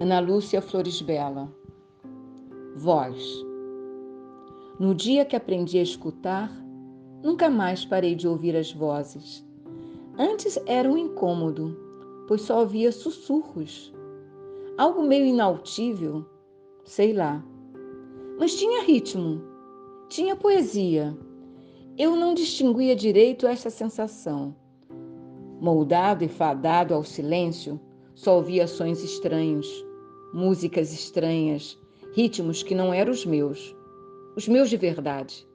Ana Lúcia Flores Bela. Voz. No dia que aprendi a escutar, nunca mais parei de ouvir as vozes. Antes era um incômodo, pois só ouvia sussurros. Algo meio inautível, sei lá. Mas tinha ritmo, tinha poesia. Eu não distinguia direito esta sensação. Moldado e fadado ao silêncio, só ouvia sons estranhos músicas estranhas, ritmos que não eram os meus, os meus de verdade.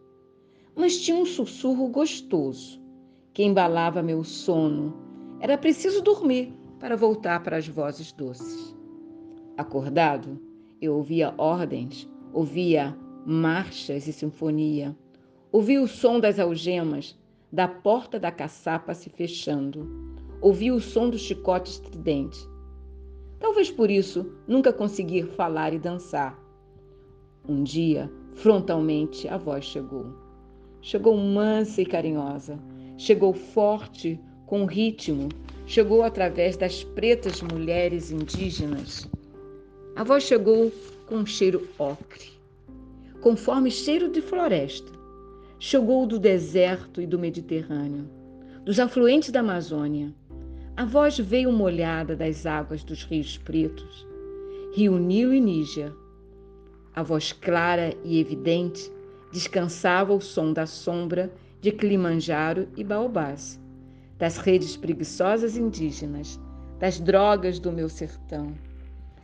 Mas tinha um sussurro gostoso que embalava meu sono. Era preciso dormir para voltar para as vozes doces. Acordado, eu ouvia ordens, ouvia marchas e sinfonia, ouvia o som das algemas, da porta da caçapa se fechando, ouvia o som do chicote estridente Talvez por isso nunca consegui falar e dançar. Um dia, frontalmente, a voz chegou. Chegou mansa e carinhosa, chegou forte, com ritmo, chegou através das pretas mulheres indígenas. A voz chegou com um cheiro ocre, conforme cheiro de floresta. Chegou do deserto e do Mediterrâneo, dos afluentes da Amazônia a voz veio molhada das águas dos rios pretos, Rio Nilo e Níger. A voz clara e evidente descansava o som da sombra de Kilimanjaro e Baobás, das redes preguiçosas indígenas, das drogas do meu sertão.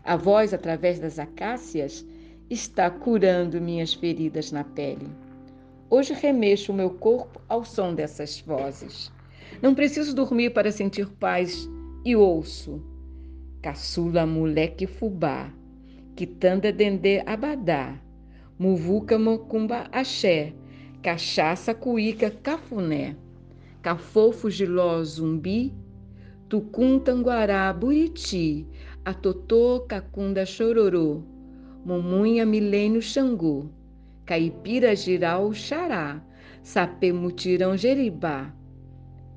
A voz, através das acácias, está curando minhas feridas na pele. Hoje remexo o meu corpo ao som dessas vozes. Não preciso dormir para sentir paz e ouço. Caçula moleque fubá, quitanda dendê abadá, muvuca mocumba axé, cachaça cuíca cafuné, cafofo giló zumbi, tucum tanguará buriti, atotô cacunda chororô, mumunha milênio xangô, caipira giral xará, sapê mutirão jeribá,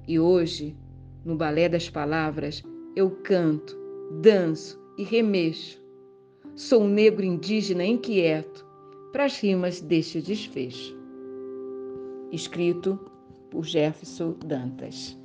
e hoje, no Balé das Palavras, eu canto, danço e remexo. Sou um negro indígena inquieto para as rimas deste desfecho. Escrito por Jefferson Dantas.